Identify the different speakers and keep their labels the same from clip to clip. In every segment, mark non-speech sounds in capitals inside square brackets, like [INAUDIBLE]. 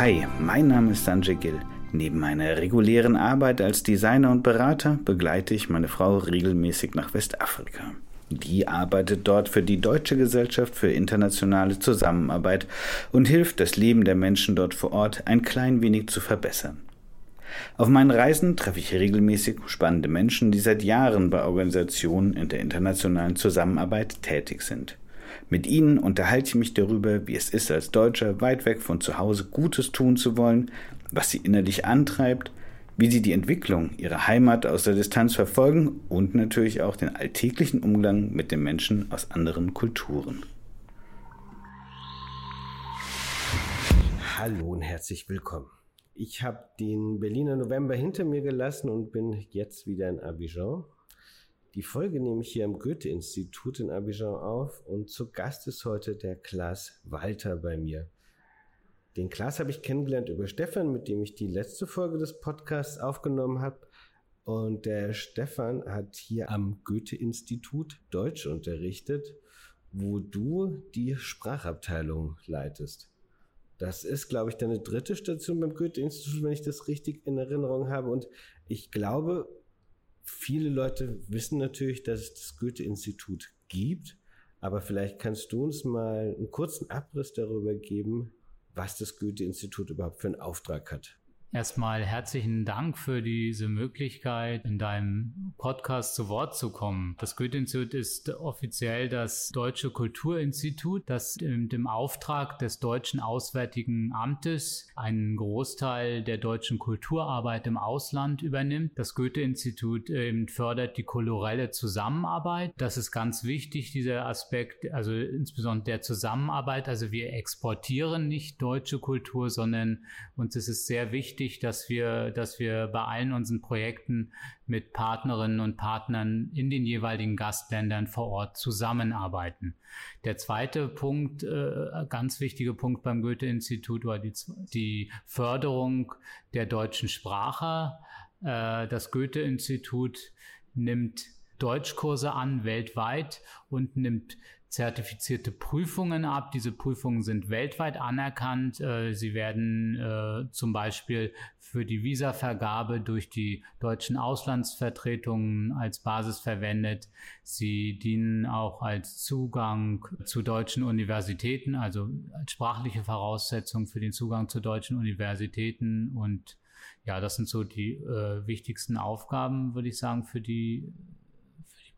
Speaker 1: Hi, mein Name ist Sanjay Gill. Neben meiner regulären Arbeit als Designer und Berater begleite ich meine Frau regelmäßig nach Westafrika. Die arbeitet dort für die Deutsche Gesellschaft für internationale Zusammenarbeit und hilft, das Leben der Menschen dort vor Ort ein klein wenig zu verbessern. Auf meinen Reisen treffe ich regelmäßig spannende Menschen, die seit Jahren bei Organisationen in der internationalen Zusammenarbeit tätig sind. Mit ihnen unterhalte ich mich darüber, wie es ist, als Deutscher weit weg von zu Hause Gutes tun zu wollen, was sie innerlich antreibt, wie sie die Entwicklung ihrer Heimat aus der Distanz verfolgen und natürlich auch den alltäglichen Umgang mit den Menschen aus anderen Kulturen.
Speaker 2: Hallo und herzlich willkommen. Ich habe den Berliner November hinter mir gelassen und bin jetzt wieder in Abidjan. Die Folge nehme ich hier am Goethe-Institut in Abidjan auf und zu Gast ist heute der Klaas Walter bei mir. Den Klaas habe ich kennengelernt über Stefan, mit dem ich die letzte Folge des Podcasts aufgenommen habe. Und der Stefan hat hier am Goethe-Institut Deutsch unterrichtet, wo du die Sprachabteilung leitest. Das ist, glaube ich, deine dritte Station beim Goethe-Institut, wenn ich das richtig in Erinnerung habe. Und ich glaube, viele Leute wissen natürlich, dass es das Goethe-Institut gibt. Aber vielleicht kannst du uns mal einen kurzen Abriss darüber geben, was das Goethe-Institut überhaupt für einen Auftrag hat.
Speaker 3: Erstmal herzlichen Dank für diese Möglichkeit, in deinem Podcast zu Wort zu kommen. Das Goethe-Institut ist offiziell das Deutsche Kulturinstitut, das im Auftrag des Deutschen Auswärtigen Amtes einen Großteil der deutschen Kulturarbeit im Ausland übernimmt. Das Goethe-Institut fördert die kulturelle Zusammenarbeit. Das ist ganz wichtig, dieser Aspekt, also insbesondere der Zusammenarbeit. Also wir exportieren nicht deutsche Kultur, sondern uns ist es sehr wichtig, wichtig, dass wir, dass wir bei allen unseren Projekten mit Partnerinnen und Partnern in den jeweiligen Gastländern vor Ort zusammenarbeiten. Der zweite Punkt, äh, ganz wichtige Punkt beim Goethe-Institut war die, die Förderung der deutschen Sprache. Äh, das Goethe-Institut nimmt Deutschkurse an weltweit und nimmt zertifizierte Prüfungen ab. Diese Prüfungen sind weltweit anerkannt. Äh, sie werden äh, zum Beispiel für die Visavergabe durch die deutschen Auslandsvertretungen als Basis verwendet. Sie dienen auch als Zugang zu deutschen Universitäten, also als sprachliche Voraussetzung für den Zugang zu deutschen Universitäten. Und ja, das sind so die äh, wichtigsten Aufgaben, würde ich sagen, für die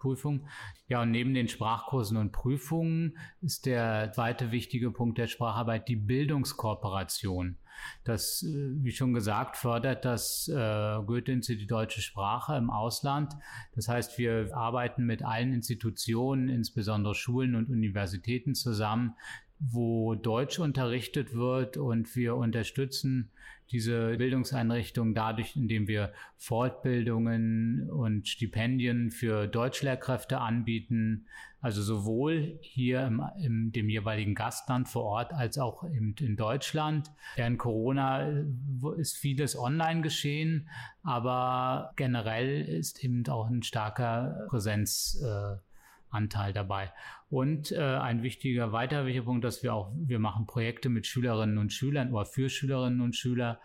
Speaker 3: Prüfung. Ja, und neben den Sprachkursen und Prüfungen ist der zweite wichtige Punkt der Spracharbeit die Bildungskooperation. Das, äh, wie schon gesagt, fördert das äh, Goethe-Institut die deutsche Sprache im Ausland. Das heißt, wir arbeiten mit allen Institutionen, insbesondere Schulen und Universitäten zusammen, wo Deutsch unterrichtet wird und wir unterstützen diese Bildungseinrichtung dadurch, indem wir Fortbildungen und Stipendien für Deutschlehrkräfte anbieten, also sowohl hier im, im dem jeweiligen Gastland vor Ort als auch in, in Deutschland. Während Corona ist vieles online geschehen, aber generell ist eben auch ein starker Präsenz äh, dabei. Und äh, ein wichtiger weiterer wichtiger Punkt, dass wir auch, wir machen Projekte mit Schülerinnen und Schülern oder für Schülerinnen und Schüler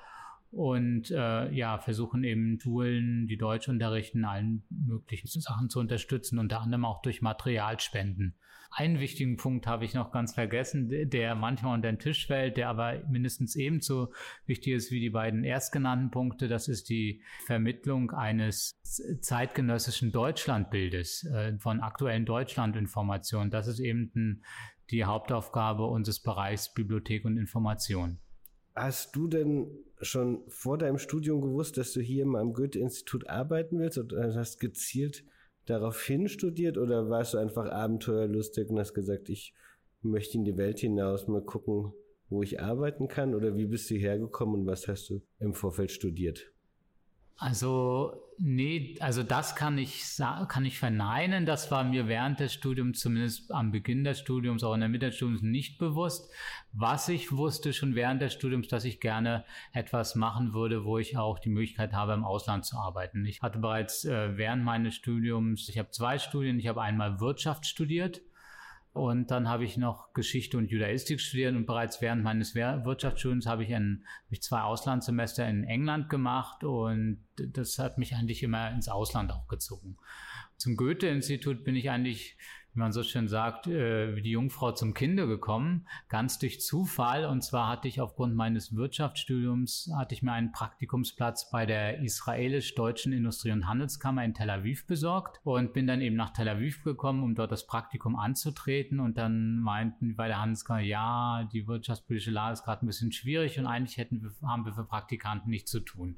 Speaker 3: und äh, ja, versuchen eben Schulen, die Deutsch unterrichten, allen möglichen Sachen zu unterstützen, unter anderem auch durch Materialspenden. Einen wichtigen Punkt habe ich noch ganz vergessen, der manchmal unter den Tisch fällt, der aber mindestens ebenso wichtig ist wie die beiden erstgenannten Punkte. Das ist die Vermittlung eines zeitgenössischen Deutschlandbildes, äh, von aktuellen Deutschlandinformationen. Das ist eben die Hauptaufgabe unseres Bereichs Bibliothek und Information.
Speaker 2: Hast du denn schon vor deinem Studium gewusst, dass du hier mal am Goethe-Institut arbeiten willst oder hast gezielt daraufhin studiert oder warst du einfach abenteuerlustig und hast gesagt, ich möchte in die Welt hinaus mal gucken, wo ich arbeiten kann oder wie bist du hergekommen und was hast du im Vorfeld studiert?
Speaker 3: Also, nee, also das kann ich, kann ich verneinen. Das war mir während des Studiums, zumindest am Beginn des Studiums, auch in der Mitte des Studiums nicht bewusst. Was ich wusste schon während des Studiums, dass ich gerne etwas machen würde, wo ich auch die Möglichkeit habe, im Ausland zu arbeiten. Ich hatte bereits äh, während meines Studiums, ich habe zwei Studien, ich habe einmal Wirtschaft studiert Und dann habe ich noch Geschichte und Judaistik studiert und bereits während meines Wirtschaftsstudiums habe ich, ein, habe ich zwei Auslandssemester in England gemacht und das hat mich eigentlich immer ins Ausland auch gezogen. Zum Goethe-Institut bin ich eigentlich wie man so schön sagt, äh, wie die Jungfrau zum Kinde gekommen, ganz durch Zufall. Und zwar hatte ich aufgrund meines Wirtschaftsstudiums, hatte ich mir einen Praktikumsplatz bei der israelisch-deutschen Industrie- und Handelskammer in Tel Aviv besorgt und bin dann eben nach Tel Aviv gekommen, um dort das Praktikum anzutreten. Und dann meinten bei der Handelskammer, ja, die wirtschaftspolitische Lage ist gerade ein bisschen schwierig und eigentlich hätten wir, haben wir für Praktikanten nichts zu tun.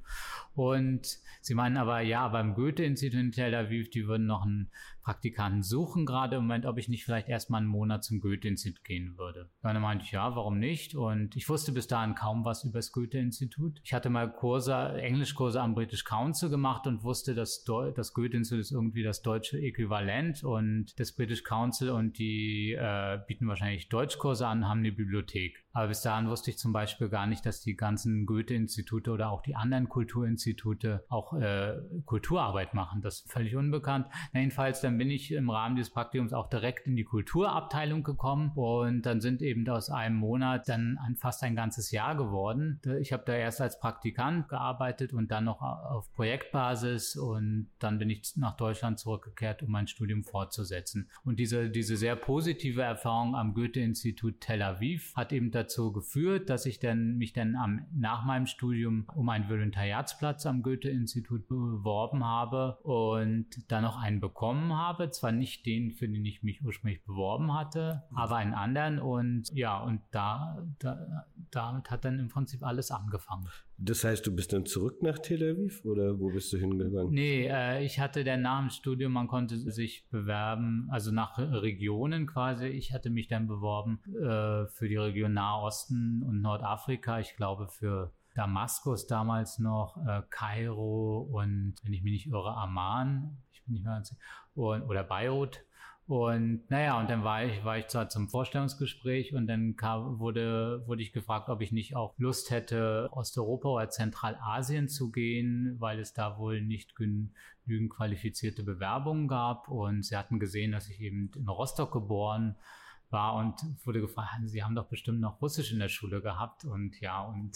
Speaker 3: Und sie meinen aber, ja, beim Goethe-Institut in Tel Aviv, die würden noch einen Praktikanten suchen gerade im Moment, ob ich nicht vielleicht erstmal einen Monat zum Goethe-Institut gehen würde. Dann meinte ich, ja, warum nicht? Und ich wusste bis dahin kaum was über das Goethe-Institut. Ich hatte mal Kurse, Englischkurse am British Council gemacht und wusste, dass das Goethe-Institut ist irgendwie das deutsche Äquivalent und das British Council und die äh, bieten wahrscheinlich Deutschkurse an, haben eine Bibliothek. Aber bis dahin wusste ich zum Beispiel gar nicht, dass die ganzen Goethe-Institute oder auch die anderen Kulturinstitute auch äh, Kulturarbeit machen. Das ist völlig unbekannt. Jedenfalls, dann bin ich im Rahmen dieses Praktikums auch direkt in die Kulturabteilung gekommen und dann sind eben aus einem Monat dann fast ein ganzes Jahr geworden. Ich habe da erst als Praktikant gearbeitet und dann noch auf Projektbasis und dann bin ich nach Deutschland zurückgekehrt, um mein Studium fortzusetzen. Und diese, diese sehr positive Erfahrung am Goethe-Institut Tel Aviv hat eben dazu geführt, dass ich dann mich dann am, nach meinem Studium um einen Volontariatsplatz am Goethe-Institut beworben habe und dann noch einen bekommen habe. Zwar nicht den, für den ich mich ursprünglich beworben hatte, aber einen anderen. Und ja, und da, da damit hat dann im Prinzip alles angefangen.
Speaker 2: Das heißt, du bist dann zurück nach Tel Aviv oder wo bist du hingegangen?
Speaker 3: Nee, äh, ich hatte dann nach dem Studium, man konnte sich bewerben, also nach Regionen quasi. Ich hatte mich dann beworben äh, für die Region Nahosten und Nordafrika. Ich glaube für Damaskus damals noch, äh, Kairo und, wenn ich mich nicht irre, Amman. Ich bin nicht mehr ganz, oder Beirut. Und naja, und dann war ich, war ich zwar zum Vorstellungsgespräch und dann kam, wurde, wurde ich gefragt, ob ich nicht auch Lust hätte, Osteuropa oder Zentralasien zu gehen, weil es da wohl nicht genügend qualifizierte Bewerbungen gab. Und sie hatten gesehen, dass ich eben in Rostock geboren war und wurde gefragt, Sie haben doch bestimmt noch Russisch in der Schule gehabt. Und ja, und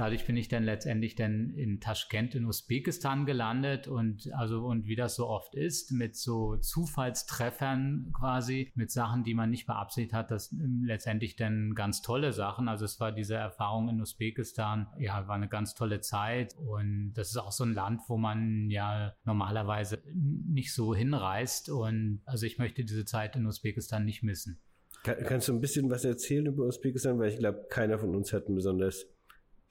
Speaker 3: Dadurch bin ich dann letztendlich dann in Taschkent in Usbekistan gelandet und also und wie das so oft ist, mit so Zufallstreffern quasi, mit Sachen, die man nicht beabsichtigt hat, das letztendlich dann ganz tolle Sachen. Also es war diese Erfahrung in Usbekistan, ja, war eine ganz tolle Zeit und das ist auch so ein Land, wo man ja normalerweise nicht so hinreist und also ich möchte diese Zeit in Usbekistan nicht missen.
Speaker 2: kannst du ein bisschen was erzählen über Usbekistan? Weil ich glaube, keiner von uns hat ein besonders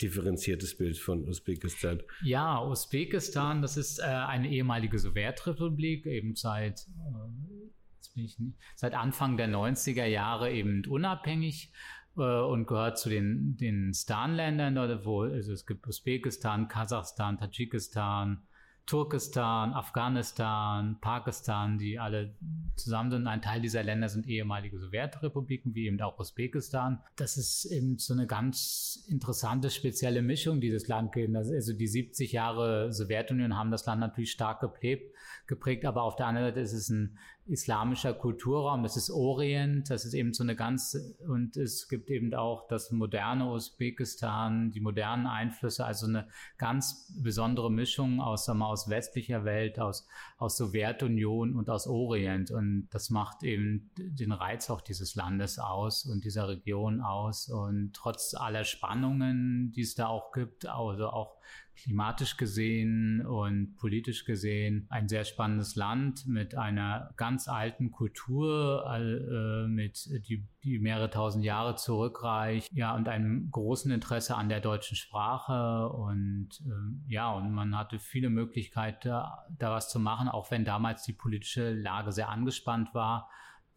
Speaker 2: differenziertes Bild von Usbekistan.
Speaker 3: Ja, Usbekistan, das ist äh, eine ehemalige Sowjetrepublik, eben seit, äh, nicht, seit Anfang der 90er Jahre eben unabhängig äh, und gehört zu den, den Stan-Ländern, wo also es gibt Usbekistan, Kasachstan, Tadschikistan, Turkestan, Afghanistan, Pakistan, die alle zusammen sind. Ein Teil dieser Länder sind ehemalige Sowjetrepubliken, wie eben auch Usbekistan. Das ist eben so eine ganz interessante, spezielle Mischung, dieses Land. Also die 70 Jahre Sowjetunion haben das Land natürlich stark geprägt, geprägt aber auf der anderen Seite ist es ein islamischer Kulturraum, das ist Orient, das ist eben so eine ganz, und es gibt eben auch das moderne Usbekistan, die modernen Einflüsse, also eine ganz besondere Mischung aus, sagen wir, aus westlicher Welt, aus, aus Sowjetunion und aus Orient. Und das macht eben den Reiz auch dieses Landes aus und dieser Region aus. Und trotz aller Spannungen, die es da auch gibt, also auch klimatisch gesehen und politisch gesehen ein sehr spannendes Land mit einer ganz alten Kultur, äh, mit die, die mehrere tausend Jahre zurückreicht, ja, und einem großen Interesse an der deutschen Sprache. Und äh, ja, und man hatte viele Möglichkeiten, da, da was zu machen, auch wenn damals die politische Lage sehr angespannt war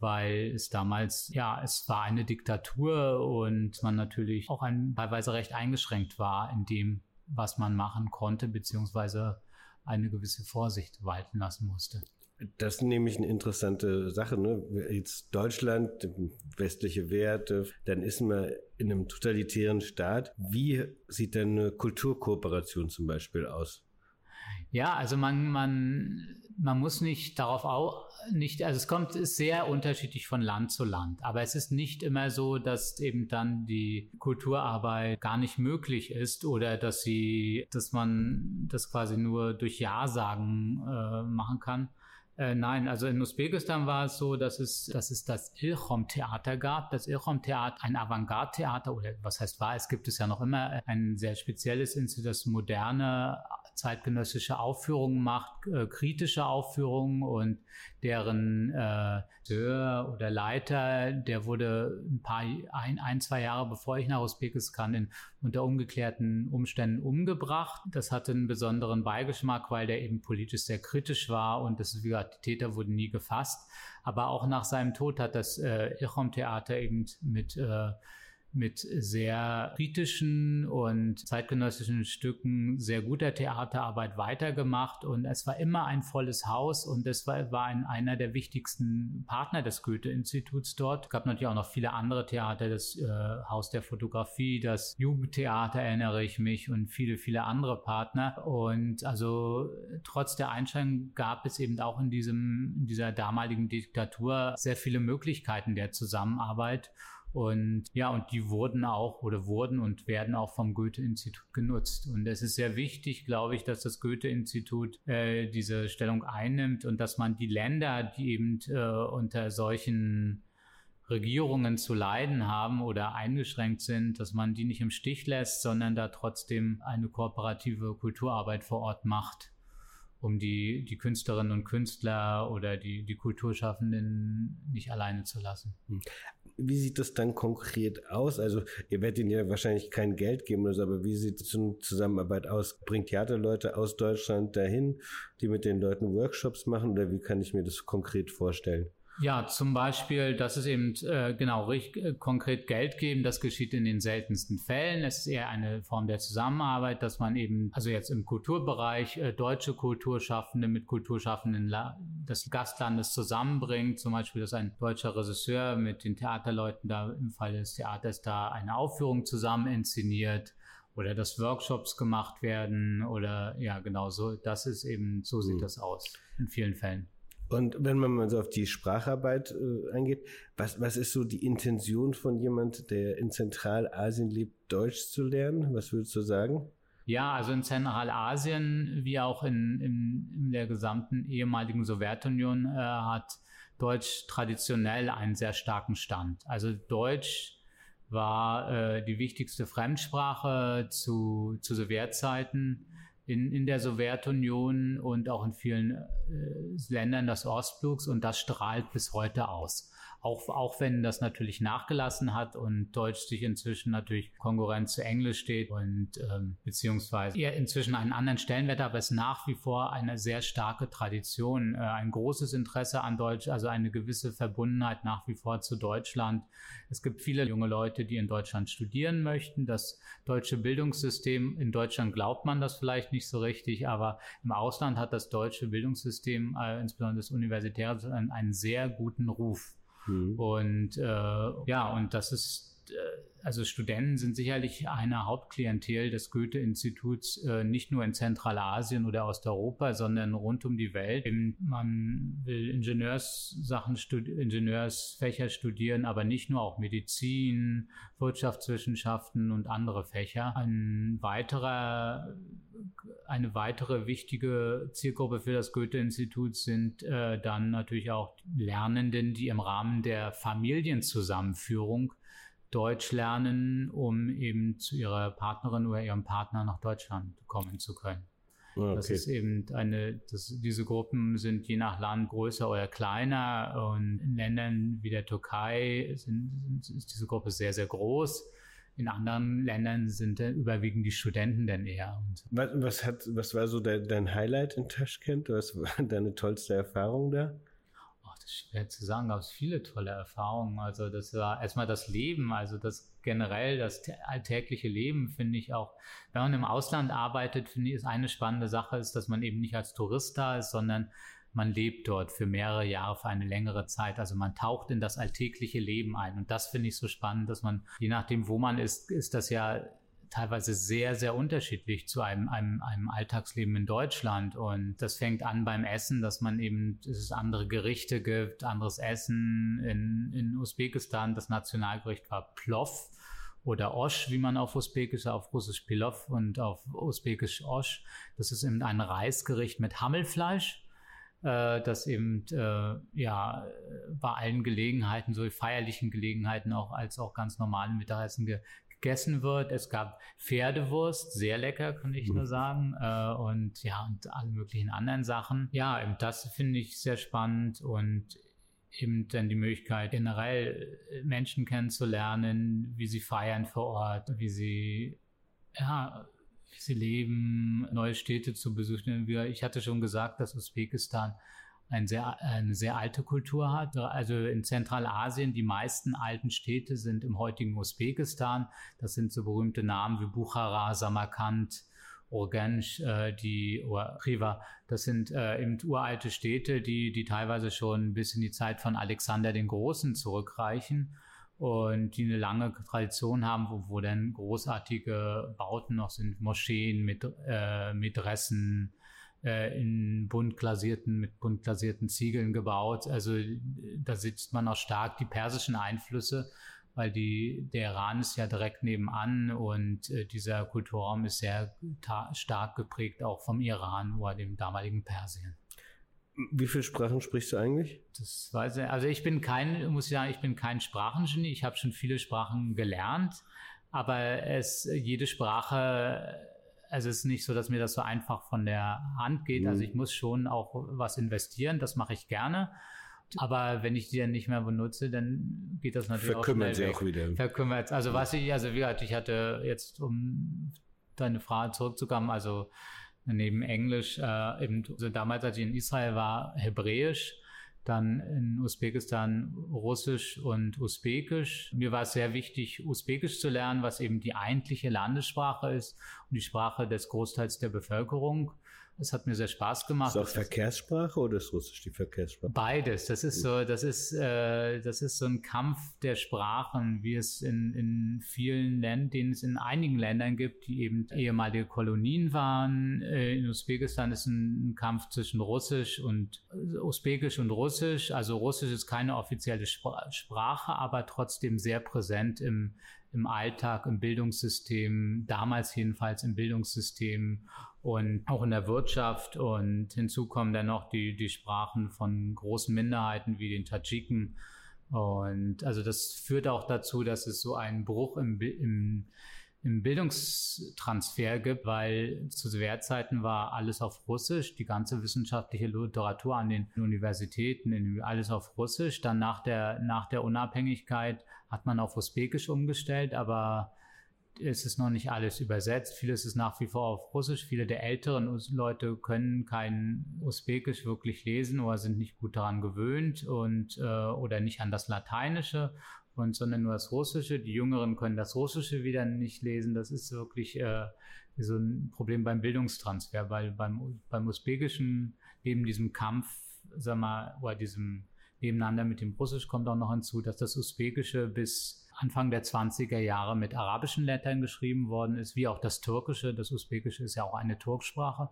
Speaker 3: weil es damals, ja, es war eine Diktatur und man natürlich auch ein, teilweise recht eingeschränkt war in dem, was man machen konnte, beziehungsweise eine gewisse Vorsicht walten lassen musste.
Speaker 2: Das ist nämlich eine interessante Sache. Ne? Jetzt Deutschland, westliche Werte, dann ist man in einem totalitären Staat. Wie sieht denn eine Kulturkooperation zum Beispiel aus?
Speaker 3: Ja, also man, man, man muss nicht darauf auch nicht, also es kommt, sehr unterschiedlich von Land zu Land. Aber es ist nicht immer so, dass eben dann die Kulturarbeit gar nicht möglich ist oder dass sie, dass man das quasi nur durch Ja-Sagen äh, machen kann. Äh, nein, also in Usbekistan war es so, dass es, dass es das Ilchom-Theater gab. Das Ilchom-Theater, ein Avantgarde-Theater, oder was heißt war, es gibt es ja noch immer ein sehr spezielles Institut, das moderne zeitgenössische Aufführungen macht, äh, kritische Aufführungen und deren äh, oder Leiter, der wurde ein paar, ein, ein, zwei Jahre bevor ich nach Usbekistan in unter ungeklärten Umständen umgebracht. Das hatte einen besonderen Beigeschmack, weil der eben politisch sehr kritisch war und das, wie gesagt, die Täter wurden nie gefasst. Aber auch nach seinem Tod hat das äh, Ichom-Theater eben mit äh, mit sehr kritischen und zeitgenössischen Stücken sehr guter Theaterarbeit weitergemacht. Und es war immer ein volles Haus. Und es war, war ein, einer der wichtigsten Partner des Goethe-Instituts dort. Es gab natürlich auch noch viele andere Theater, das äh, Haus der Fotografie, das Jugendtheater erinnere ich mich und viele, viele andere Partner. Und also trotz der Einschränkungen gab es eben auch in diesem, in dieser damaligen Diktatur sehr viele Möglichkeiten der Zusammenarbeit und ja, und die wurden auch oder wurden und werden auch vom Goethe-Institut genutzt. Und es ist sehr wichtig, glaube ich, dass das Goethe-Institut äh, diese Stellung einnimmt und dass man die Länder, die eben äh, unter solchen Regierungen zu leiden haben oder eingeschränkt sind, dass man die nicht im Stich lässt, sondern da trotzdem eine kooperative Kulturarbeit vor Ort macht um die, die Künstlerinnen und Künstler oder die, die Kulturschaffenden nicht alleine zu lassen.
Speaker 2: Wie sieht das dann konkret aus? Also ihr werdet ihnen ja wahrscheinlich kein Geld geben oder so, aber wie sieht so eine Zusammenarbeit aus? Bringt Theaterleute aus Deutschland dahin, die mit den Leuten Workshops machen oder wie kann ich mir das konkret vorstellen?
Speaker 3: Ja, zum Beispiel, dass es eben äh, genau richtig, äh, konkret Geld geben, das geschieht in den seltensten Fällen. Es ist eher eine Form der Zusammenarbeit, dass man eben, also jetzt im Kulturbereich, äh, deutsche Kulturschaffende mit Kulturschaffenden La des Gastlandes zusammenbringt. Zum Beispiel, dass ein deutscher Regisseur mit den Theaterleuten da im Fall des Theaters da eine Aufführung zusammen inszeniert oder dass Workshops gemacht werden oder ja, genau so. Das ist eben, so sieht mhm. das aus in vielen Fällen.
Speaker 2: Und wenn man mal so auf die Spracharbeit äh, eingeht, was, was ist so die Intention von jemand, der in Zentralasien lebt, Deutsch zu lernen? Was würdest du sagen?
Speaker 3: Ja, also in Zentralasien wie auch in, in, in der gesamten ehemaligen Sowjetunion äh, hat Deutsch traditionell einen sehr starken Stand. Also Deutsch war äh, die wichtigste Fremdsprache zu, zu Sowjetzeiten in, in der Sowjetunion und auch in vielen äh, Ländern des Ostblocks und das strahlt bis heute aus. Auch, auch wenn das natürlich nachgelassen hat und Deutsch sich inzwischen natürlich Konkurrenz zu Englisch steht und ähm, beziehungsweise eher inzwischen einen anderen Stellenwert, aber es nach wie vor eine sehr starke Tradition, äh, ein großes Interesse an Deutsch, also eine gewisse Verbundenheit nach wie vor zu Deutschland. Es gibt viele junge Leute, die in Deutschland studieren möchten. Das deutsche Bildungssystem, in Deutschland glaubt man das vielleicht nicht so richtig, aber im Ausland hat das deutsche Bildungssystem, äh, insbesondere das Universitäre, einen sehr guten Ruf. Mhm. Und äh, ja, und das ist, äh, also Studenten sind sicherlich eine Hauptklientel des Goethe-Instituts, äh, nicht nur in Zentralasien oder Osteuropa, sondern rund um die Welt. Man will Ingenieurssachen, studi Ingenieursfächer studieren, aber nicht nur auch Medizin, Wirtschaftswissenschaften und andere Fächer. Ein weiterer eine weitere wichtige Zielgruppe für das Goethe-Institut sind äh, dann natürlich auch Lernenden, die im Rahmen der Familienzusammenführung Deutsch lernen, um eben zu ihrer Partnerin oder ihrem Partner nach Deutschland kommen zu können. Ah, okay. Das ist eben eine, das, diese Gruppen sind je nach Land größer oder kleiner und in Ländern wie der Türkei sind, sind, ist diese Gruppe sehr, sehr groß. In anderen Ländern sind überwiegend die Studenten denn eher.
Speaker 2: Was, was, hat, was war so dein, dein Highlight in Taschkent? Was war [LAUGHS] deine tollste Erfahrung da?
Speaker 3: Schwer zu sagen, gab es viele tolle Erfahrungen. Also das war erstmal das Leben, also das generell, das alltägliche Leben finde ich auch, wenn man im Ausland arbeitet, finde ich, ist eine spannende Sache, ist, dass man eben nicht als Tourist da ist, sondern man lebt dort für mehrere Jahre, für eine längere Zeit. Also man taucht in das alltägliche Leben ein. Und das finde ich so spannend, dass man, je nachdem, wo man ist, ist das ja teilweise sehr, sehr unterschiedlich zu einem, einem, einem Alltagsleben in Deutschland. Und das fängt an beim Essen, dass man eben, dass es andere Gerichte gibt, anderes Essen. In, in Usbekistan, das Nationalgericht war Plov oder Osh, wie man auf Usbekisch, auf Russisch Pilov und auf Usbekisch Osh. Das ist eben ein Reisgericht mit Hammelfleisch äh, das eben äh, ja bei allen Gelegenheiten, so feierlichen Gelegenheiten auch als auch ganz normalen Mittagessen ge gegessen wird. Es gab Pferdewurst, sehr lecker, kann ich nur mhm. sagen. Äh, und ja, und alle möglichen anderen Sachen. Ja, eben das finde ich sehr spannend und eben dann die Möglichkeit, generell äh, Menschen kennenzulernen, wie sie feiern vor Ort, wie sie ja, wie sie leben, neue Städte zu besuchen. Ich hatte schon gesagt, dass Usbekistan ein sehr, eine sehr alte Kultur hat. Also in Zentralasien, die meisten alten Städte sind im heutigen Usbekistan. Das sind so berühmte Namen wie Bukhara, Samarkand, Urgench, äh, die Riva. Das sind äh, eben uralte Städte, die, die teilweise schon bis in die Zeit von Alexander den Großen zurückreichen und die eine lange Tradition haben, wo, wo dann großartige Bauten noch sind, Moscheen mit äh, Mätressen, äh, in bunt glasierten, mit bunt glasierten Ziegeln gebaut. Also da sitzt man auch stark die persischen Einflüsse, weil die, der Iran ist ja direkt nebenan und äh, dieser Kulturraum ist sehr stark geprägt auch vom Iran oder dem damaligen Persien.
Speaker 2: Wie viele Sprachen sprichst du eigentlich?
Speaker 3: Das weiß ich. Also ich bin kein, muss ich sagen, ich bin kein Sprachengenie. Ich habe schon viele Sprachen gelernt, aber es jede Sprache es ist nicht so, dass mir das so einfach von der Hand geht. Also mhm. ich muss schon auch was investieren, das mache ich gerne. Aber wenn ich die dann nicht mehr benutze, dann geht das natürlich
Speaker 2: Verkümmert
Speaker 3: auch
Speaker 2: schnell sie auch wieder.
Speaker 3: Verkümmert. Also was ich, also wie gesagt, ich hatte jetzt, um deine Frage zurückzukommen, also neben Englisch, äh, eben, also damals, als ich in Israel war, Hebräisch, dann in Usbekistan Russisch und Usbekisch. Mir war es sehr wichtig, Usbekisch zu lernen, was eben die eigentliche Landessprache ist und die Sprache des Großteils der Bevölkerung. Es hat mir sehr Spaß gemacht.
Speaker 2: Ist das auch Verkehrssprache oder ist Russisch die Verkehrssprache?
Speaker 3: Beides. Das ist so, das ist, äh, das ist so ein Kampf der Sprachen, wie es in, in vielen Ländern, den es in einigen Ländern gibt, die eben ehemalige Kolonien waren. Äh, in Usbekistan ist ein, Kampf zwischen Russisch und äh, Usbekisch und Russisch. Also Russisch ist keine offizielle Sprache, aber trotzdem sehr präsent im, im Alltag, im Bildungssystem, damals jedenfalls im Bildungssystem und auch in der Wirtschaft. Und hinzu kommen dann noch die, die Sprachen von großen Minderheiten wie den Tadschiken. Und also das führt auch dazu, dass es so einen Bruch im, im, im Bildungstransfer gibt, weil zu Sowjetzeiten war alles auf Russisch, die ganze wissenschaftliche Literatur an den Universitäten, alles auf Russisch. Dann nach der, nach der Unabhängigkeit hat man auf Usbekisch umgestellt, aber es ist noch nicht alles übersetzt. Vieles ist nach wie vor auf Russisch. Viele der älteren Leute können kein Usbekisch wirklich lesen oder sind nicht gut daran gewöhnt und äh, oder nicht an das Lateinische und sondern nur das Russische. Die Jüngeren können das Russische wieder nicht lesen. Das ist wirklich äh, so ein Problem beim Bildungstransfer, weil beim, beim Usbekischen neben diesem Kampf, sag mal, oder diesem Nebeneinander mit dem Russisch kommt auch noch hinzu, dass das Usbekische bis Anfang der 20er Jahre mit arabischen Lettern geschrieben worden ist, wie auch das Türkische. Das Usbekische ist ja auch eine Turksprache.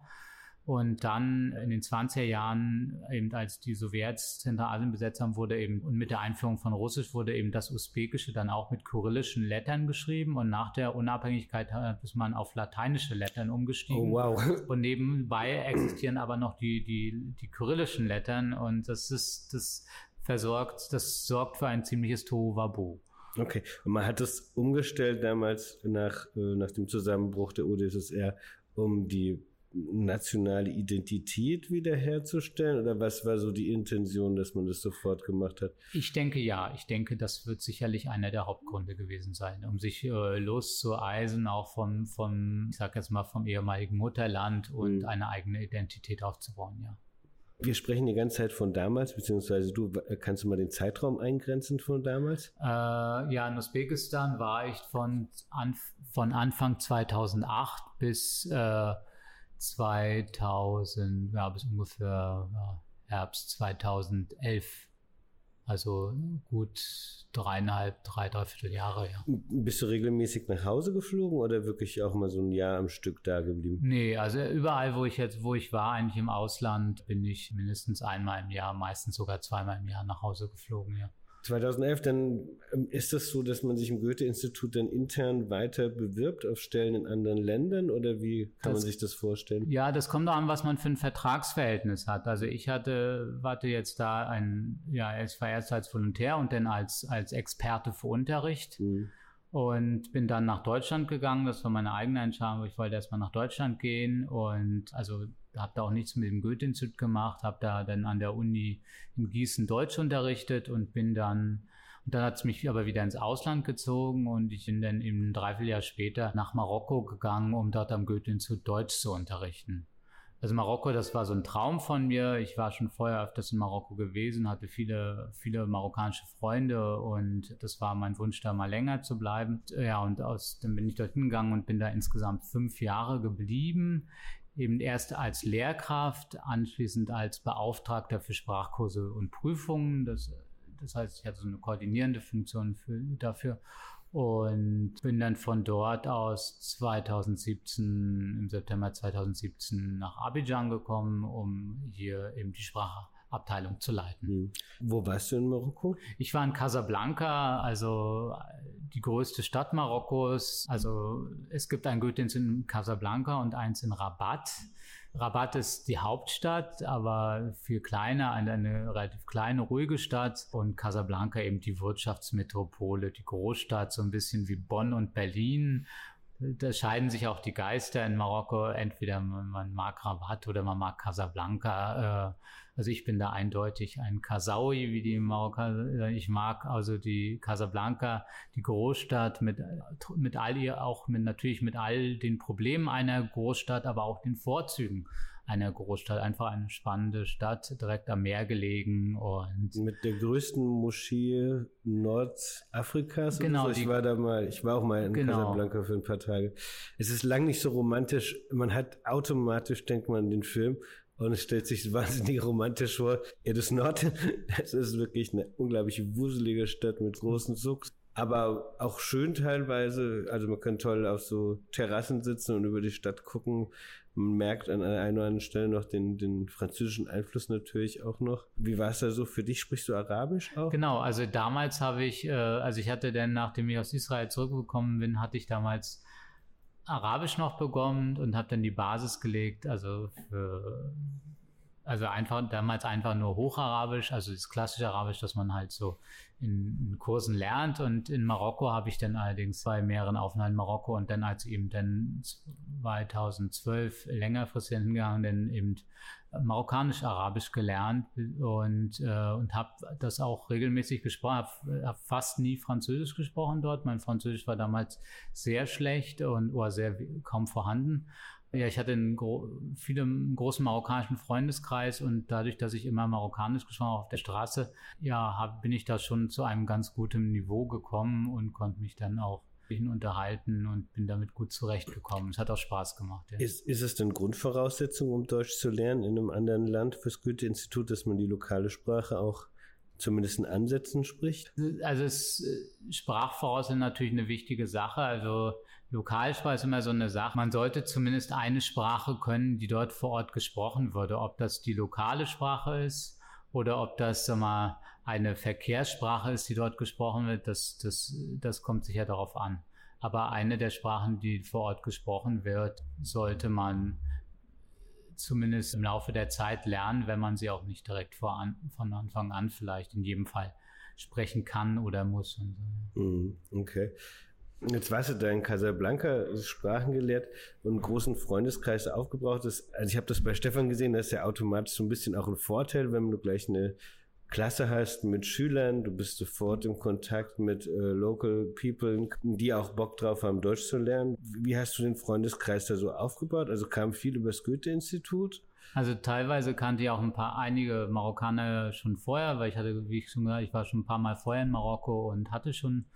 Speaker 3: Und dann in den 20er Jahren, eben als die Sowjets Zentralasien besetzt haben, wurde eben, und mit der Einführung von Russisch wurde eben das Usbekische dann auch mit kyrillischen Lettern geschrieben. Und nach der Unabhängigkeit ist man auf lateinische Lettern umgestiegen.
Speaker 2: Oh, wow.
Speaker 3: Und nebenbei existieren aber noch die, die, die kyrillischen Lettern. Und das ist, das versorgt, das sorgt für ein ziemliches Tohuwabohu.
Speaker 2: Okay, und man hat das umgestellt damals nach, äh, nach dem Zusammenbruch der UdSSR, um die nationale Identität wiederherzustellen? Oder was war so die Intention, dass man das sofort gemacht hat?
Speaker 3: Ich denke ja. Ich denke, das wird sicherlich einer der Hauptgründe gewesen sein, um sich äh, loszueisen, auch vom, vom, ich sag jetzt mal, vom ehemaligen Mutterland und mhm. eine eigene Identität aufzubauen, ja.
Speaker 2: Wir sprechen die ganze Zeit von damals, beziehungsweise du, kannst du mal den Zeitraum eingrenzen von damals?
Speaker 3: Äh, ja, in Usbekistan war ich von, an, von Anfang 2008 bis äh, 2000, ja, bis ungefähr ja, Herbst 2011 Also gut dreieinhalb, drei, dreiviertel Jahre, ja.
Speaker 2: Bist du regelmäßig nach Hause geflogen oder wirklich auch mal so ein Jahr am Stück da geblieben?
Speaker 3: Nee, also überall, wo ich jetzt, wo ich war, eigentlich im Ausland, bin ich mindestens einmal im Jahr, meistens sogar zweimal im Jahr nach Hause geflogen, ja.
Speaker 2: 2011, dann ähm, ist es das so, dass man sich im Goethe-Institut dann intern weiter bewirbt auf Stellen in anderen Ländern oder wie kann das, man sich das vorstellen?
Speaker 3: Ja, das kommt auch an, was man für ein Vertragsverhältnis hat. Also ich hatte, warte jetzt da ein, ja, ich war erst als Volontär und dann als, als Experte für Unterricht. Mhm. Und bin dann nach Deutschland gegangen. Das war meine eigene Entscheidung. Ich wollte erstmal nach Deutschland gehen und also habe da auch nichts mit dem Goethe-Institut gemacht, habe da dann an der Uni in Gießen Deutsch unterrichtet und bin dann, und dann hat es mich aber wieder ins Ausland gezogen und ich bin dann eben ein Dreivierteljahr später nach Marokko gegangen, um dort am Goethe-Institut Deutsch zu unterrichten. Also Marokko, das war so ein Traum von mir. Ich war schon vorher öfters in Marokko gewesen, hatte viele, viele marokkanische Freunde und das war mein Wunsch, da mal länger zu bleiben. Ja, und aus, dann bin ich dort hingegangen und bin da insgesamt fünf Jahre geblieben eben erst als Lehrkraft, anschließend als Beauftragter für Sprachkurse und Prüfungen. Das, das heißt, ich hatte so eine koordinierende Funktion für, dafür und bin dann von dort aus 2017, im September 2017 nach Abidjan gekommen, um hier eben die Sprache Abteilung zu leiten. Hm.
Speaker 2: Wo warst du in Marokko?
Speaker 3: Ich war in Casablanca, also die größte Stadt Marokkos. Also es gibt ein Goethe-Institut in Casablanca und eins in Rabat. Rabat ist die Hauptstadt, aber viel kleiner, eine, eine, relativ kleine, ruhige Stadt und Casablanca eben die Wirtschaftsmetropole, die Großstadt, so ein bisschen wie Bonn und Berlin. Da scheiden sich auch die Geister in Marokko. Entweder man mag Rabat oder man mag Casablanca. Äh, also ich bin da eindeutig ein Kasaui, wie die Marokkaner. Ich mag also die Casablanca, die Großstadt mit, mit all ihr, auch mit, natürlich mit all den Problemen einer Großstadt, aber auch den Vorzügen einer Großstadt. Einfach eine spannende Stadt, direkt am Meer gelegen und.
Speaker 2: Mit der größten Moschee Nordafrikas.
Speaker 3: Genau.
Speaker 2: So. Ich war da mal, ich war auch mal in genau. Casablanca für ein paar Tage. Es ist lang nicht so romantisch. Man hat automatisch, denkt man, den Film und es stellt sich wahnsinnig romantisch vor. It is not. Es ist wirklich eine unglaublich wuselige Stadt mit großen Zugs. Aber auch schön teilweise. Also man kann toll auf so Terrassen sitzen und über die Stadt gucken. Man merkt an einer oder anderen Stelle noch den, den französischen Einfluss natürlich auch noch. Wie war es da so für dich? Sprichst du Arabisch auch?
Speaker 3: Genau, also damals habe ich, äh, also ich hatte dann, nachdem ich aus Israel zurückgekommen bin, hatte ich damals Arabisch noch begonnen und habe dann die Basis gelegt, also für also einfach damals einfach nur Hocharabisch, also das klassische Arabisch, das man halt so in, in Kursen lernt. Und in Marokko habe ich dann allerdings bei mehreren Aufenthalten in Marokko und dann als eben dann 2012 längerfristig hingegangen, dann eben marokkanisch-arabisch gelernt und, äh, und habe das auch regelmäßig gesprochen, habe hab fast nie Französisch gesprochen dort. Mein Französisch war damals sehr schlecht und oder sehr kaum vorhanden. Ja, ich hatte einen, gro viele, einen großen marokkanischen Freundeskreis und dadurch, dass ich immer marokkanisch gesprochen habe auf der Straße, ja, hab, bin ich da schon zu einem ganz guten Niveau gekommen und konnte mich dann auch unterhalten und bin damit gut zurechtgekommen. Es hat auch Spaß gemacht.
Speaker 2: Ja. Ist, ist es denn Grundvoraussetzung, um Deutsch zu lernen in einem anderen Land fürs Goethe-Institut, dass man die lokale Sprache auch zumindest in Ansätzen spricht?
Speaker 3: Also es, äh, Sprachvoraussetzung natürlich eine wichtige Sache. Also Lokalsprache ist immer so eine Sache. Man sollte zumindest eine Sprache können, die dort vor Ort gesprochen wurde. Ob das die lokale Sprache ist oder ob das mal, eine Verkehrssprache ist, die dort gesprochen wird, das, das, das kommt sicher darauf an. Aber eine der Sprachen, die vor Ort gesprochen wird, sollte man zumindest im Laufe der Zeit lernen, wenn man sie auch nicht direkt vor an, von Anfang an vielleicht in jedem Fall sprechen kann oder muss.
Speaker 2: So. Mhm, okay. Jetzt warst du da in Casablanca, Sprachen gelehrt und einen großen Freundeskreis aufgebraucht. Das, also ich habe das bei Stefan gesehen, das ist ja automatisch so ein bisschen auch ein Vorteil, wenn du gleich eine Klasse hast mit Schülern, du bist sofort im Kontakt mit äh, Local People, die auch Bock drauf haben, Deutsch zu lernen. Wie hast du den Freundeskreis da so aufgebaut? Also kam viel über das Goethe-Institut?
Speaker 3: Also teilweise kannte ich auch ein paar, einige Marokkaner schon vorher, weil ich hatte, wie ich schon gesagt, ich war schon ein paar Mal vorher in Marokko und hatte schon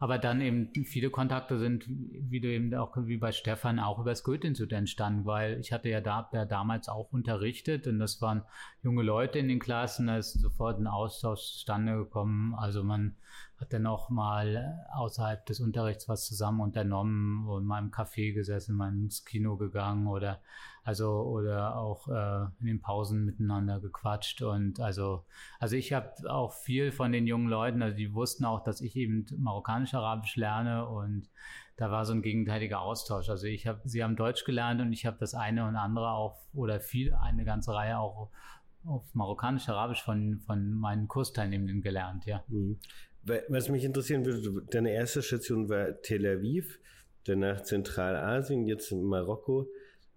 Speaker 3: aber dann eben viele Kontakte sind, wie du eben auch wie bei Stefan auch über das Goethe-Institut entstanden, weil ich hatte ja da ja damals auch unterrichtet und das waren junge Leute in den Klassen, da ist sofort ein Austausch zustande gekommen. Also man hat dann auch mal außerhalb des Unterrichts was zusammen unternommen und mal im Café gesessen, mal ins Kino gegangen oder also oder auch äh, in den Pausen miteinander gequatscht und also also ich habe auch viel von den jungen Leuten, also die wussten auch, dass ich eben marokkanisch-arabisch lerne und da war so ein gegenteiliger Austausch. Also ich habe, sie haben Deutsch gelernt und ich habe das eine und andere auch oder viel eine ganze Reihe auch auf marokkanisch-arabisch von von meinen Kursteilnehmenden gelernt, ja.
Speaker 2: Was mich interessieren würde, deine erste Station war Tel Aviv, danach Zentralasien, jetzt Marokko.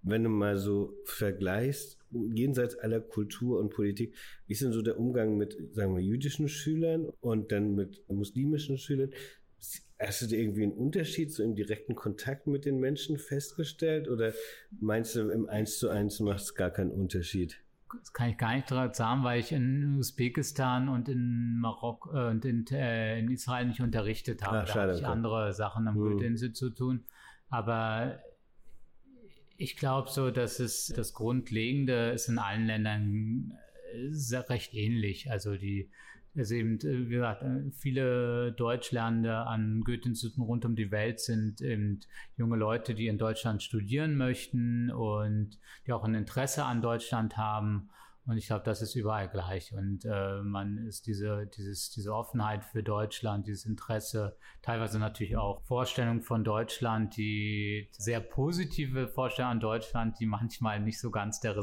Speaker 2: Wenn du mal so vergleichst, jenseits aller Kultur und Politik, wie ist denn so der Umgang mit, sagen wir, jüdischen Schülern und dann mit muslimischen Schülern? Hast du da irgendwie einen Unterschied so im direkten Kontakt mit den Menschen festgestellt oder meinst du, im Eins zu eins macht es gar keinen Unterschied?
Speaker 3: Das kann ich gar nicht sagen, weil ich in Usbekistan und in Marokko äh, und in, äh, in, Israel nicht unterrichtet habe. Ach, da habe ich andere Sachen am hm. Goethe-Institut zu tun. Aber ich glaube so, dass es das Grundlegende ist in allen Ländern äh, recht ähnlich. Also die es eben, äh, wie gesagt, äh, viele Deutschlernende an Goethe-Instituten rund um die Welt sind eben junge Leute, die in Deutschland studieren möchten und die auch ein Interesse an Deutschland haben und ich glaube, das ist überall gleich. Und äh, man ist diese, dieses, diese Offenheit für Deutschland, dieses Interesse, teilweise natürlich auch Vorstellungen von Deutschland, die sehr positive Vorstellungen an Deutschland, die manchmal nicht so ganz der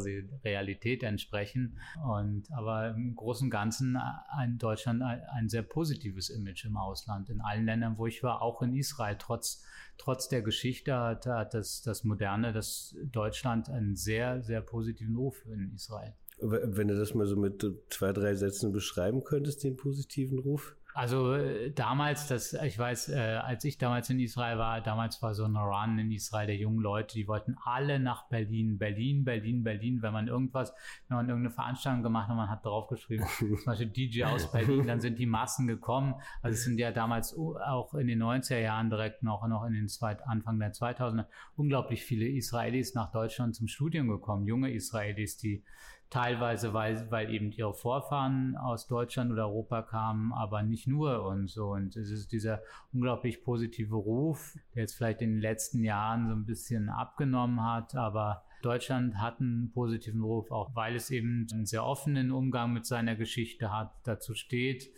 Speaker 3: Realität entsprechen. Und aber im Großen und Ganzen ein Deutschland ein, ein sehr positives Image im Ausland. In allen Ländern, wo ich war, auch in Israel, trotz trotz der Geschichte hat, hat das, das Moderne, das Deutschland einen sehr, sehr positiven Ruf in Israel.
Speaker 2: Wenn du das mal so mit zwei, drei Sätzen beschreiben könntest, den positiven Ruf?
Speaker 3: Also äh, damals, das, ich weiß, äh, als ich damals in Israel war, damals war so ein Run in Israel der jungen Leute, die wollten alle nach Berlin, Berlin, Berlin, Berlin. Wenn man irgendwas, wenn man irgendeine Veranstaltung gemacht hat, man hat draufgeschrieben, [LAUGHS] zum Beispiel DJ aus Berlin, dann sind die Massen gekommen. Also es sind ja damals auch in den 90er Jahren direkt noch, noch in den zweit, Anfang der 2000er unglaublich viele Israelis nach Deutschland zum Studium gekommen, junge Israelis, die teilweise, weil, weil eben ihre Vorfahren aus Deutschland oder Europa kamen, aber nicht nur und so. Und es ist dieser unglaublich positive Ruf, der jetzt vielleicht in den letzten Jahren so ein bisschen abgenommen hat, aber Deutschland hat einen positiven Ruf, auch weil es eben einen sehr offenen Umgang mit seiner Geschichte hat, dazu steht,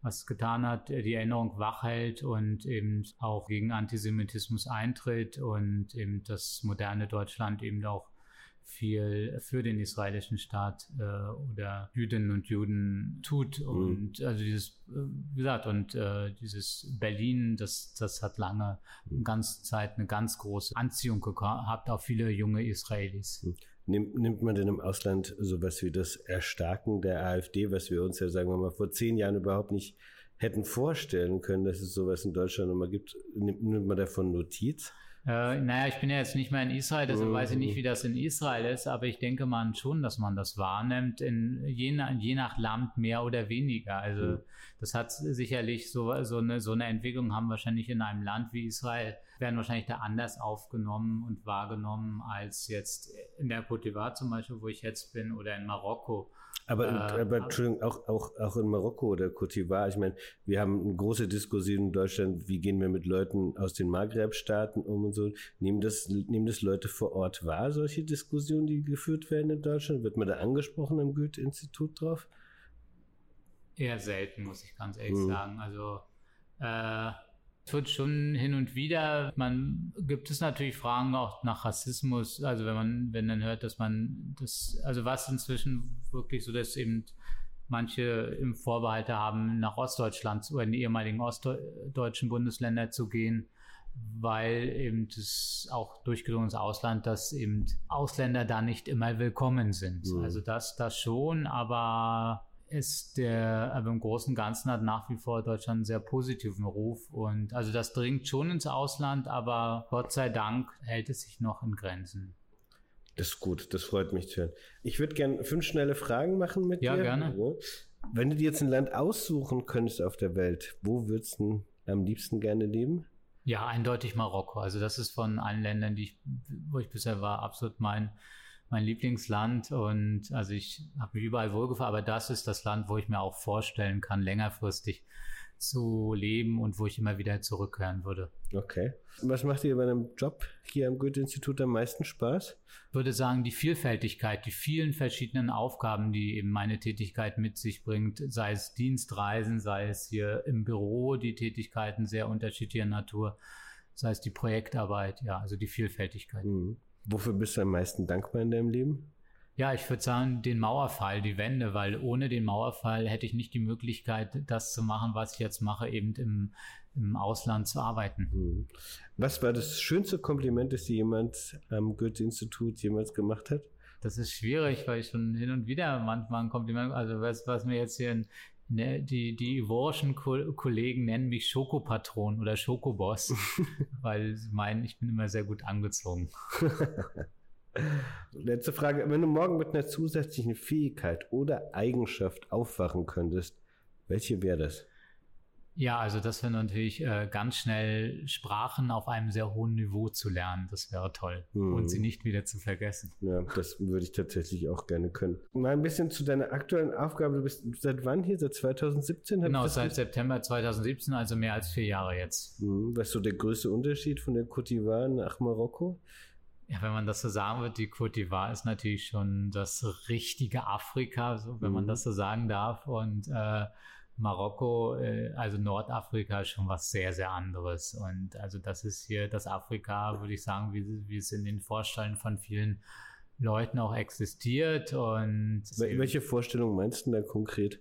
Speaker 3: was getan hat, die Erinnerung wach hält und eben auch gegen Antisemitismus eintritt und eben das moderne Deutschland eben auch viel für den israelischen Staat äh, oder Jüdinnen und Juden tut. Mhm. Und also dieses, äh, wie gesagt, und äh, dieses Berlin, das, das hat lange, mhm. ganze Zeit eine ganz große Anziehung gehabt auf viele junge Israelis. Mhm.
Speaker 2: Nimmt, nimmt man denn im Ausland sowas wie das Erstarken der AfD, was wir uns ja, sagen wir mal, vor zehn Jahren überhaupt nicht hätten vorstellen können, dass es sowas in Deutschland nochmal gibt, nimmt, nimmt man davon Notiz?
Speaker 3: Äh, naja, ich bin ja jetzt nicht mehr in Israel, deshalb mhm. weiß ich nicht, wie das in Israel ist, aber ich denke mal schon, dass man das wahrnimmt, in, je, nach, je nach Land mehr oder weniger. Also mhm. das hat sicherlich so, so, eine, so eine Entwicklung haben wahrscheinlich in einem Land wie Israel, werden wahrscheinlich da anders aufgenommen und wahrgenommen als jetzt in der Côte d'Ivoire zum Beispiel, wo ich jetzt bin, oder in Marokko.
Speaker 2: Aber, äh, aber Entschuldigung, auch, auch, auch in Marokko oder Côte d'Ivoire, ich meine, wir haben eine große Diskussion in Deutschland, wie gehen wir mit Leuten aus den Maghreb-Staaten um und so. Nehmen das, nehmen das Leute vor Ort wahr, solche Diskussionen, die geführt werden in Deutschland? Wird man da angesprochen am Goethe-Institut drauf?
Speaker 3: Eher selten, muss ich ganz ehrlich hm. sagen. Also, äh, es wird schon hin und wieder, man gibt es natürlich Fragen auch nach Rassismus, also wenn man, wenn dann hört, dass man das, also was inzwischen wirklich so, dass eben manche im Vorbehalte haben, nach Ostdeutschland oder in die ehemaligen ostdeutschen Bundesländer zu gehen, weil eben das auch durchgedrungen ins Ausland, dass eben Ausländer da nicht immer willkommen sind. Mhm. Also das, das schon, aber ist der, aber im Großen und Ganzen hat nach wie vor Deutschland einen sehr positiven Ruf und also das dringt schon ins Ausland, aber Gott sei Dank hält es sich noch in Grenzen.
Speaker 2: Das ist gut, das freut mich zu hören. Ich würde gerne fünf schnelle Fragen machen mit
Speaker 3: ja,
Speaker 2: dir.
Speaker 3: Ja, gerne.
Speaker 2: Wenn du dir jetzt ein Land aussuchen könntest auf der Welt, wo würdest du am liebsten gerne leben?
Speaker 3: Ja, eindeutig Marokko. Also das ist von allen Ländern, die ich, wo ich bisher war, absolut mein, mein Lieblingsland. Und also ich habe mich überall wohlgefühlt, aber das ist das Land, wo ich mir auch vorstellen kann, längerfristig zu leben und wo ich immer wieder zurückkehren würde.
Speaker 2: Okay. Was macht dir bei einem Job hier am Goethe-Institut am meisten Spaß?
Speaker 3: Ich würde sagen, die Vielfältigkeit, die vielen verschiedenen Aufgaben, die eben meine Tätigkeit mit sich bringt, sei es Dienstreisen, sei es hier im Büro, die Tätigkeiten sehr unterschiedlicher Natur, sei es die Projektarbeit, ja, also die Vielfältigkeit. Mhm.
Speaker 2: Wofür bist du am meisten dankbar in deinem Leben?
Speaker 3: Ja, ich würde sagen, den Mauerfall, die Wende, weil ohne den Mauerfall hätte ich nicht die Möglichkeit, das zu machen, was ich jetzt mache, eben im, im Ausland zu arbeiten. Hm.
Speaker 2: Was war das schönste Kompliment, das dir jemand am Goethe-Institut jemals gemacht hat?
Speaker 3: Das ist schwierig, weil ich schon hin und wieder manchmal ein Kompliment, also was, was mir jetzt hier in, ne, die, die ivorischen Ko Kollegen nennen mich Schokopatron oder Schokoboss, [LAUGHS] weil sie meinen, ich bin immer sehr gut angezogen. [LAUGHS]
Speaker 2: Letzte Frage. Wenn du morgen mit einer zusätzlichen Fähigkeit oder Eigenschaft aufwachen könntest, welche wäre das?
Speaker 3: Ja, also das wäre natürlich äh, ganz schnell Sprachen auf einem sehr hohen Niveau zu lernen. Das wäre toll. Hm. Und sie nicht wieder zu vergessen.
Speaker 2: Ja, das würde ich tatsächlich auch gerne können. Mal ein bisschen zu deiner aktuellen Aufgabe. Du bist seit wann hier? Seit 2017?
Speaker 3: Genau, seit September 2017, also mehr als vier Jahre jetzt.
Speaker 2: Hm. Was ist so der größte Unterschied von der Côte d'Ivoire nach Marokko?
Speaker 3: Ja, wenn man das so sagen wird, die Côte d'Ivoire ist natürlich schon das richtige Afrika, so, wenn mhm. man das so sagen darf. Und äh, Marokko, äh, also Nordafrika, ist schon was sehr, sehr anderes. Und also das ist hier das Afrika, würde ich sagen, wie, wie es in den Vorstellungen von vielen Leuten auch existiert. Und
Speaker 2: welche Vorstellung meinst du da konkret?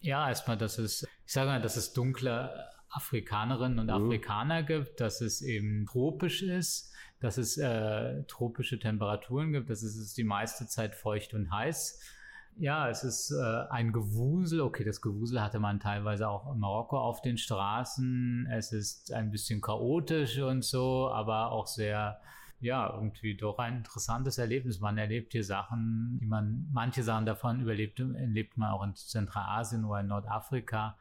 Speaker 3: Ja, erstmal, dass es, ich sage mal, dass es dunkle Afrikanerinnen und mhm. Afrikaner gibt, dass es eben tropisch ist dass es äh, tropische Temperaturen gibt, dass es ist die meiste Zeit feucht und heiß. Ja, es ist äh, ein Gewusel. Okay, das Gewusel hatte man teilweise auch in Marokko auf den Straßen. Es ist ein bisschen chaotisch und so, aber auch sehr, ja, irgendwie doch ein interessantes Erlebnis. Man erlebt hier Sachen, die man, manche Sachen davon überlebt, erlebt man auch in Zentralasien oder in Nordafrika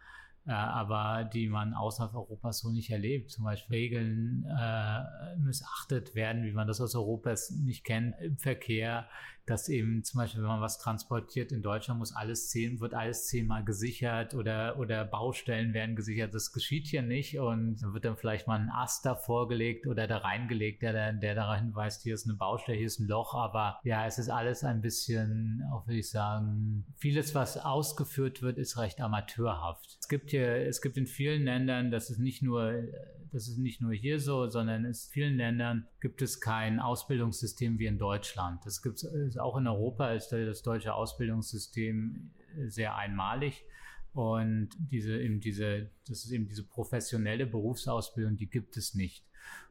Speaker 3: äh, aber die man außerhalb Europas so nicht erlebt. Zum Beispiel Regeln äh, missachtet werden, wie man das aus Europa nicht kennt im Verkehr, dass eben zum Beispiel, wenn man was transportiert in Deutschland, muss alles zehn, wird alles zehnmal gesichert oder, oder Baustellen werden gesichert. Das geschieht hier nicht und dann wird dann vielleicht mal ein Ast da vorgelegt oder da reingelegt, der, der darauf hinweist, hier ist eine Baustelle, hier ist ein Loch, aber ja, es ist alles ein bisschen, auch würde ich sagen, vieles, was ausgeführt wird, ist recht amateurhaft. Es gibt hier, es gibt in vielen Ländern, das ist nicht nur, das ist nicht nur hier so, sondern in vielen Ländern gibt es kein Ausbildungssystem wie in Deutschland. Das gibt es auch in Europa ist das deutsche Ausbildungssystem sehr einmalig. Und diese, eben diese, das ist eben diese professionelle Berufsausbildung, die gibt es nicht.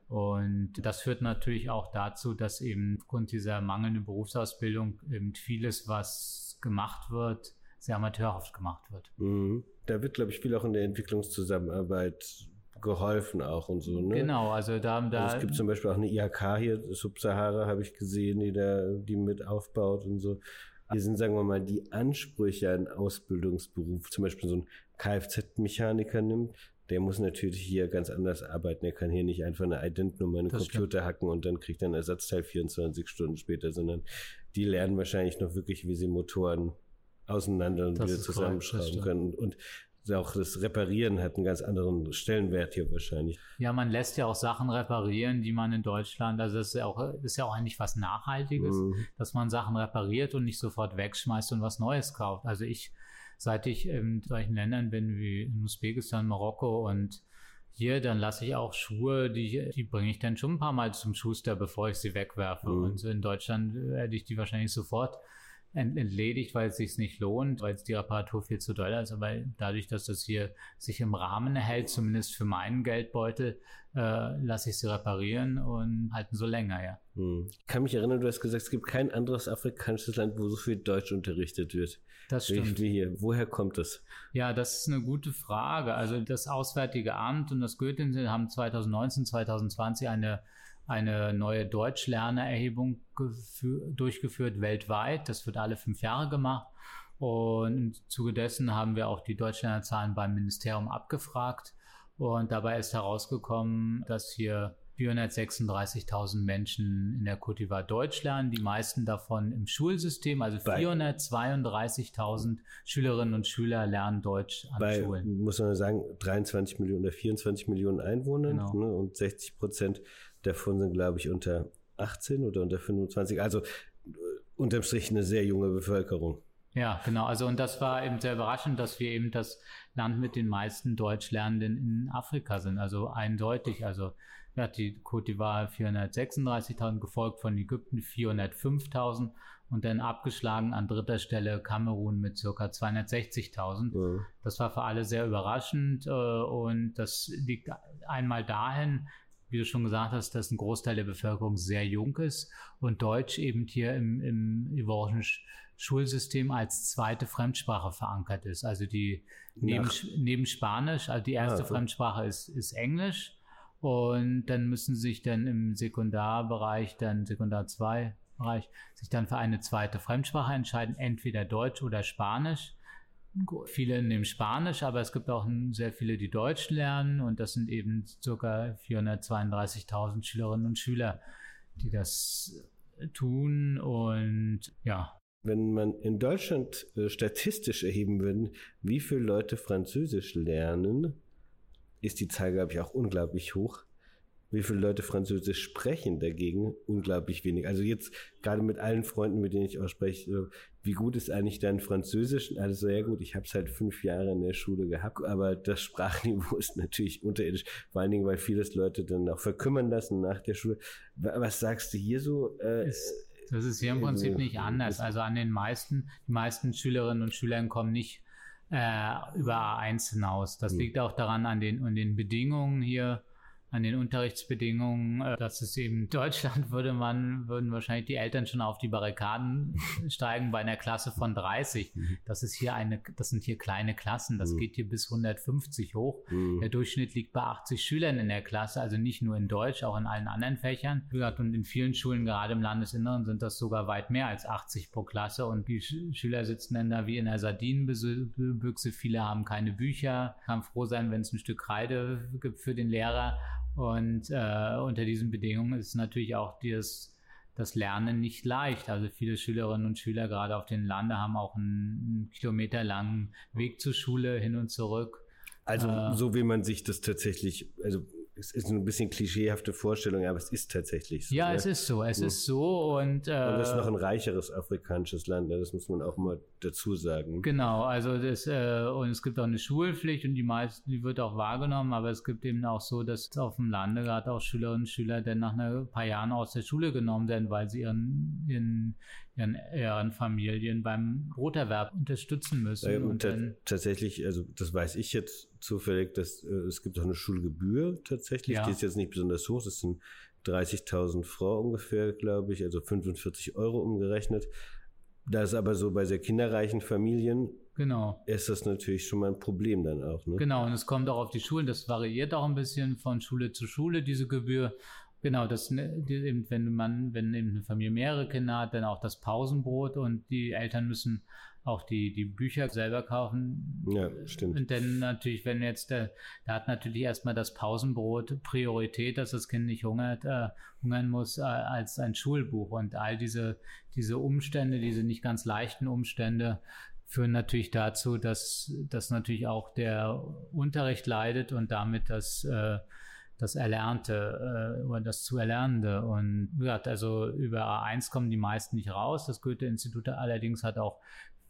Speaker 3: Und das führt natürlich auch dazu, dass eben aufgrund dieser mangelnden Berufsausbildung eben vieles, was gemacht wird, sehr amateurhaft gemacht wird.
Speaker 2: Mhm. Da wird, glaube ich, viel auch in der Entwicklungszusammenarbeit geholfen auch und so. Ne?
Speaker 3: Genau, also da, da
Speaker 2: also es gibt zum Beispiel auch eine IHK hier, Subsahara habe ich gesehen, die da die mit aufbaut und so. Hier sind, sagen wir mal, die Ansprüche an Ausbildungsberuf, zum Beispiel so ein Kfz-Mechaniker nimmt, der muss natürlich hier ganz anders arbeiten. Er kann hier nicht einfach eine Ident-Nummer in den Computer stimmt. hacken und dann kriegt er ein Ersatzteil 24 Stunden später, sondern die lernen wahrscheinlich noch wirklich, wie sie Motoren auseinander und das wieder zusammenschrauben können. Und auch das Reparieren hat einen ganz anderen Stellenwert hier wahrscheinlich.
Speaker 3: Ja, man lässt ja auch Sachen reparieren, die man in Deutschland, also das ist ja auch, ist ja auch eigentlich was Nachhaltiges, mhm. dass man Sachen repariert und nicht sofort wegschmeißt und was Neues kauft. Also ich, seit ich in solchen Ländern bin wie in Usbekistan, Marokko und hier, dann lasse ich auch Schuhe, die, die bringe ich dann schon ein paar Mal zum Schuster, bevor ich sie wegwerfe. Mhm. Und in Deutschland werde ich die wahrscheinlich sofort entledigt, weil es sich nicht lohnt, weil es die Reparatur viel zu teuer ist. Aber dadurch, dass das hier sich im Rahmen hält, zumindest für meinen Geldbeutel, äh, lasse ich sie reparieren und halten so länger, ja.
Speaker 2: Hm. Ich kann mich erinnern, du hast gesagt, es gibt kein anderes afrikanisches Land, wo so viel Deutsch unterrichtet wird.
Speaker 3: Das stimmt.
Speaker 2: Wie hier. Woher kommt das?
Speaker 3: Ja, das ist eine gute Frage. Also das Auswärtige Amt und das Goethe haben 2019, 2020 eine eine neue Deutschlernerhebung durchgeführt weltweit. Das wird alle fünf Jahre gemacht. Und im Zuge dessen haben wir auch die Deutschlernerzahlen beim Ministerium abgefragt. Und dabei ist herausgekommen, dass hier 436.000 Menschen in der d'Ivoire Deutsch lernen, die meisten davon im Schulsystem, also 432.000 Schülerinnen und Schüler lernen Deutsch
Speaker 2: an bei, Schulen. Muss man sagen, 23 Millionen oder 24 Millionen Einwohner genau. ne, und 60 Prozent davon sind, glaube ich, unter 18 oder unter 25. Also äh, unterm Strich eine sehr junge Bevölkerung.
Speaker 3: Ja, genau. Also und das war eben sehr überraschend, dass wir eben das Land mit den meisten Deutschlernenden in Afrika sind. Also eindeutig. Also ja, die Côte d'Ivoire 436.000, gefolgt von Ägypten 405.000 und dann abgeschlagen an dritter Stelle Kamerun mit circa 260.000. Ja. Das war für alle sehr überraschend äh, und das liegt einmal dahin, wie du schon gesagt hast, dass ein Großteil der Bevölkerung sehr jung ist und Deutsch eben hier im, im ivorischen Schulsystem als zweite Fremdsprache verankert ist. Also die neben, neben Spanisch, also die erste ja, Fremdsprache ist, ist Englisch und dann müssen sich dann im Sekundarbereich, dann Sekundar 2 Bereich, sich dann für eine zweite Fremdsprache entscheiden, entweder Deutsch oder Spanisch. Viele nehmen Spanisch, aber es gibt auch sehr viele, die Deutsch lernen und das sind eben ca. 432.000 Schülerinnen und Schüler, die das tun und ja.
Speaker 2: Wenn man in Deutschland äh, statistisch erheben würde, wie viele Leute Französisch lernen, ist die Zahl, glaube ich, auch unglaublich hoch. Wie viele Leute Französisch sprechen dagegen? Unglaublich wenig. Also jetzt gerade mit allen Freunden, mit denen ich auch spreche, wie gut ist eigentlich dein Französisch? Also sehr gut, ich habe es halt fünf Jahre in der Schule gehabt, aber das Sprachniveau [LAUGHS] ist natürlich unterirdisch. Vor allen Dingen, weil vieles Leute dann auch verkümmern lassen nach der Schule. Was sagst du hier so?
Speaker 3: Äh, das ist hier im Prinzip nicht anders. Also an den meisten, die meisten Schülerinnen und Schüler kommen nicht äh, über A1 hinaus. Das mhm. liegt auch daran an den, an den Bedingungen hier an den Unterrichtsbedingungen, äh, dass es eben [LAUGHS] Deutschland würde man, würden wahrscheinlich die Eltern schon auf die Barrikaden [LAUGHS] steigen bei einer Klasse von 30. Mhm. Das ist hier eine, das sind hier kleine Klassen. Das mhm. geht hier bis 150 hoch. Mhm. Der Durchschnitt liegt bei 80 Schülern in der Klasse, also nicht nur in Deutsch, auch in allen anderen Fächern. Und in vielen Schulen, gerade im Landesinneren, sind das sogar weit mehr als 80 pro Klasse. Und die Schüler sitzen dann da wie in einer Sardinenbüchse. Viele haben keine Bücher, kann froh sein, wenn es ein Stück Kreide gibt für den Lehrer. Und äh, unter diesen Bedingungen ist natürlich auch das, das Lernen nicht leicht. Also viele Schülerinnen und Schüler gerade auf den Lande haben auch einen, einen kilometerlangen Weg zur Schule hin und zurück.
Speaker 2: Also äh, so wie man sich das tatsächlich, also es ist ein bisschen klischeehafte Vorstellung, aber es ist tatsächlich
Speaker 3: so. Ja, ja? es ist so, es ja. ist so und, äh, und
Speaker 2: das ist noch ein reicheres afrikanisches Land, das muss man auch mal dazu sagen.
Speaker 3: Genau, also das äh, und es gibt auch eine Schulpflicht und die meisten, die wird auch wahrgenommen, aber es gibt eben auch so, dass auf dem Lande gerade auch Schülerinnen und Schüler dann nach ein paar Jahren aus der Schule genommen werden, weil sie ihren, ihren ihren, ihren Familien beim Broterwerb unterstützen müssen.
Speaker 2: Ja, und, und dann, tatsächlich, also das weiß ich jetzt zufällig, dass äh, es gibt auch eine Schulgebühr tatsächlich, ja. die ist jetzt nicht besonders hoch, das sind 30.000 Franc ungefähr, glaube ich, also 45 Euro umgerechnet. Da ist aber so bei sehr kinderreichen Familien
Speaker 3: Genau.
Speaker 2: Ist das natürlich schon mal ein Problem dann auch, ne?
Speaker 3: Genau, und es kommt auch auf die Schulen, das variiert auch ein bisschen von Schule zu Schule, diese Gebühr. Genau, das ne, eben, wenn man, wenn eben eine Familie mehrere Kinder hat, dann auch das Pausenbrot und die Eltern müssen auch die, die Bücher selber kaufen.
Speaker 2: Ja, stimmt.
Speaker 3: Und dann natürlich, wenn jetzt, der, da hat natürlich erstmal das Pausenbrot Priorität, dass das Kind nicht hungert, äh, hungern muss, äh, als ein Schulbuch. Und all diese, diese Umstände, diese nicht ganz leichten Umstände, führen natürlich dazu, dass, dass natürlich auch der Unterricht leidet und damit das äh, das Erlernte äh, oder das zu Erlernende. Und wie gesagt, also über A1 kommen die meisten nicht raus. Das Goethe-Institut allerdings hat auch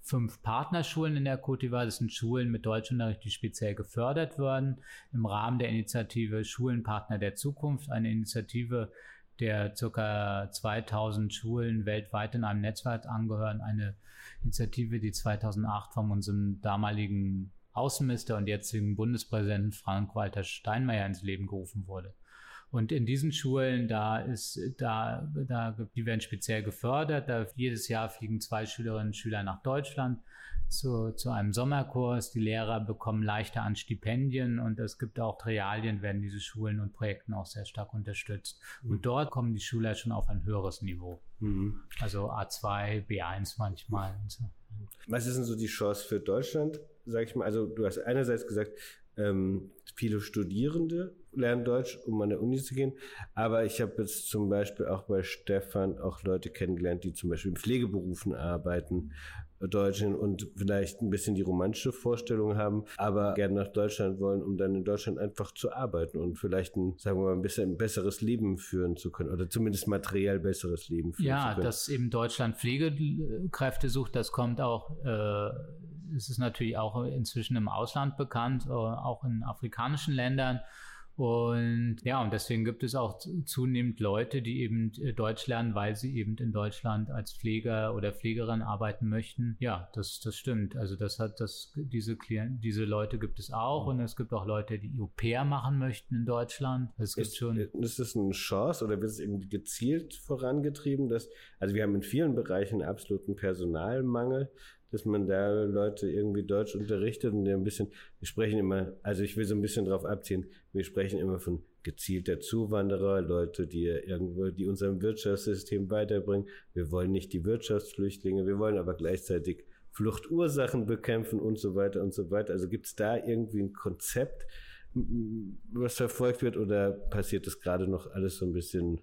Speaker 3: fünf Partnerschulen in der d'Ivoire. Das sind Schulen mit Deutschunterricht, die speziell gefördert werden im Rahmen der Initiative Schulenpartner der Zukunft, eine Initiative, der ca. 2000 Schulen weltweit in einem Netzwerk angehören, eine Initiative, die 2008 von unserem damaligen Außenminister und jetzigen Bundespräsidenten Frank-Walter Steinmeier ins Leben gerufen wurde. Und in diesen Schulen, da ist, da, da, die werden speziell gefördert. Da jedes Jahr fliegen zwei Schülerinnen und Schüler nach Deutschland zu, zu einem Sommerkurs. Die Lehrer bekommen leichter an Stipendien und es gibt auch Materialien, werden diese Schulen und Projekten auch sehr stark unterstützt. Mhm. Und dort kommen die Schüler schon auf ein höheres Niveau. Mhm. Also A2, B1 manchmal und so.
Speaker 2: Was ist denn so die Chance für Deutschland, sag ich mal? Also du hast einerseits gesagt, Ähm, viele Studierende lernen Deutsch, um an der Uni zu gehen. Aber ich habe jetzt zum Beispiel auch bei Stefan auch Leute kennengelernt, die zum Beispiel in Pflegeberufen arbeiten, Deutschen und vielleicht ein bisschen die romantische Vorstellung haben, aber gerne nach Deutschland wollen, um dann in Deutschland einfach zu arbeiten und vielleicht ein, sagen wir mal, ein bisschen ein besseres Leben führen zu können oder zumindest materiell besseres Leben führen
Speaker 3: ja,
Speaker 2: zu können.
Speaker 3: Ja, dass eben Deutschland Pflegekräfte sucht, das kommt auch, äh, es ist natürlich auch inzwischen im Ausland bekannt, äh, auch in afrikanischen Ländern. Und ja, und deswegen gibt es auch zunehmend Leute, die eben äh, Deutsch lernen, weil sie eben in Deutschland als Pfleger oder Pflegerin arbeiten möchten. Ja, das, das stimmt. Also das hat das, diese Klienten, diese Leute gibt es auch und es gibt auch Leute, die Au pair machen möchten in Deutschland. Es gibt
Speaker 2: ist,
Speaker 3: schon.
Speaker 2: Ist das eine Chance oder wird es irgendwie gezielt vorangetrieben, dass, also wir haben in vielen Bereichen absoluten Personalmangel dass man da Leute irgendwie Deutsch unterrichtet und ein bisschen, wir sprechen immer, also ich will so ein bisschen drauf abziehen, wir sprechen immer von gezielter Zuwanderer, Leute, die irgendwo, die unserem Wirtschaftssystem weiterbringen. Wir wollen nicht die Wirtschaftsflüchtlinge, wir wollen aber gleichzeitig Fluchtursachen bekämpfen und so weiter und so weiter. Also gibt es da irgendwie ein Konzept, was verfolgt wird oder passiert das gerade noch alles so ein bisschen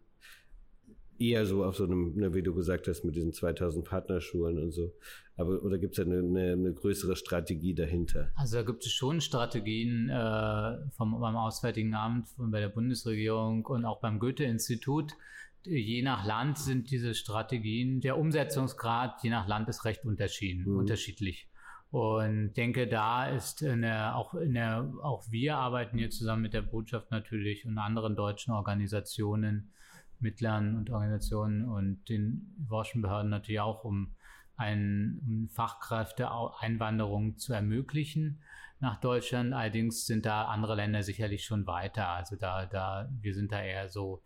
Speaker 2: eher so auf so einem, ne, wie du gesagt hast, mit diesen 2000 Partnerschulen und so. Aber, oder gibt es eine, eine, eine, größere Strategie dahinter?
Speaker 3: Also da gibt es schon Strategien äh, vom, beim Auswärtigen Amt, bei der Bundesregierung und auch beim Goethe-Institut. Je nach Land sind diese Strategien, der Umsetzungsgrad je nach Land ist recht unterschieden, mhm. unterschiedlich. Und denke, da ist in der, auch in der, auch wir arbeiten hier zusammen mit der Botschaft natürlich und anderen deutschen Organisationen Mittlern und Organisationen und den Forschungsbehörden natürlich auch, um eine Fachkräfteeinwanderung zu ermöglichen nach Deutschland. Allerdings sind da andere Länder sicherlich schon weiter. Also da, da, wir sind da eher so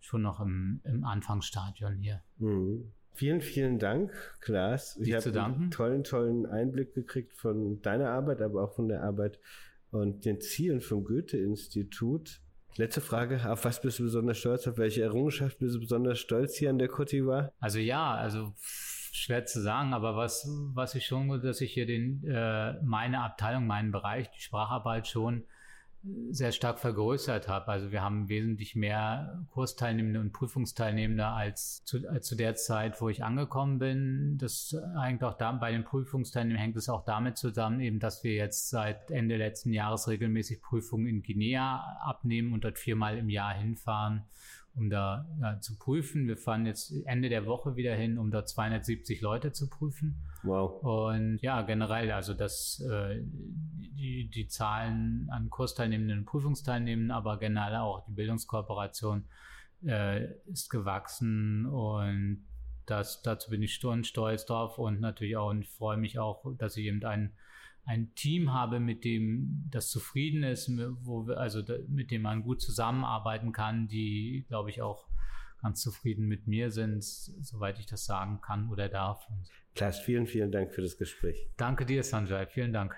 Speaker 3: schon noch im, im Anfangsstadion hier.
Speaker 2: Mhm. Vielen, vielen Dank, Klaas.
Speaker 3: Ich habe einen
Speaker 2: tollen, tollen Einblick gekriegt von deiner Arbeit, aber auch von der Arbeit und den Zielen vom Goethe-Institut. Letzte Frage, auf was bist du besonders stolz? Auf welche Errungenschaft bist du besonders stolz hier an der Côte d'Ivoire?
Speaker 3: Also ja, also schwer zu sagen, aber was, was ich schon, dass ich hier den, äh, meine Abteilung, meinen Bereich, die Spracharbeit schon sehr stark vergrößert habe. Also wir haben wesentlich mehr Kursteilnehmende und Prüfungsteilnehmende als zu, als zu der Zeit, wo ich angekommen bin. Das hängt auch da, bei den Prüfungsteilnehmern hängt es auch damit zusammen, eben, dass wir jetzt seit Ende letzten Jahres regelmäßig Prüfungen in Guinea abnehmen und dort viermal im Jahr hinfahren um da ja, zu prüfen. Wir fahren jetzt Ende der Woche wieder hin, um da 270 Leute zu prüfen.
Speaker 2: Wow.
Speaker 3: Und ja, generell, also das, äh, die, die Zahlen an Kursteilnehmenden und Prüfungsteilnehmenden, aber generell auch die Bildungskooperation äh, ist gewachsen und das, dazu bin ich stolz drauf und natürlich auch und freue mich auch, dass ich eben ein, ein Team habe, mit dem das zufrieden ist, wo wir, also mit dem man gut zusammenarbeiten kann, die, glaube ich, auch ganz zufrieden mit mir sind, soweit ich das sagen kann oder darf.
Speaker 2: Klaas, vielen, vielen Dank für das Gespräch.
Speaker 3: Danke dir, Sanjay. Vielen Dank.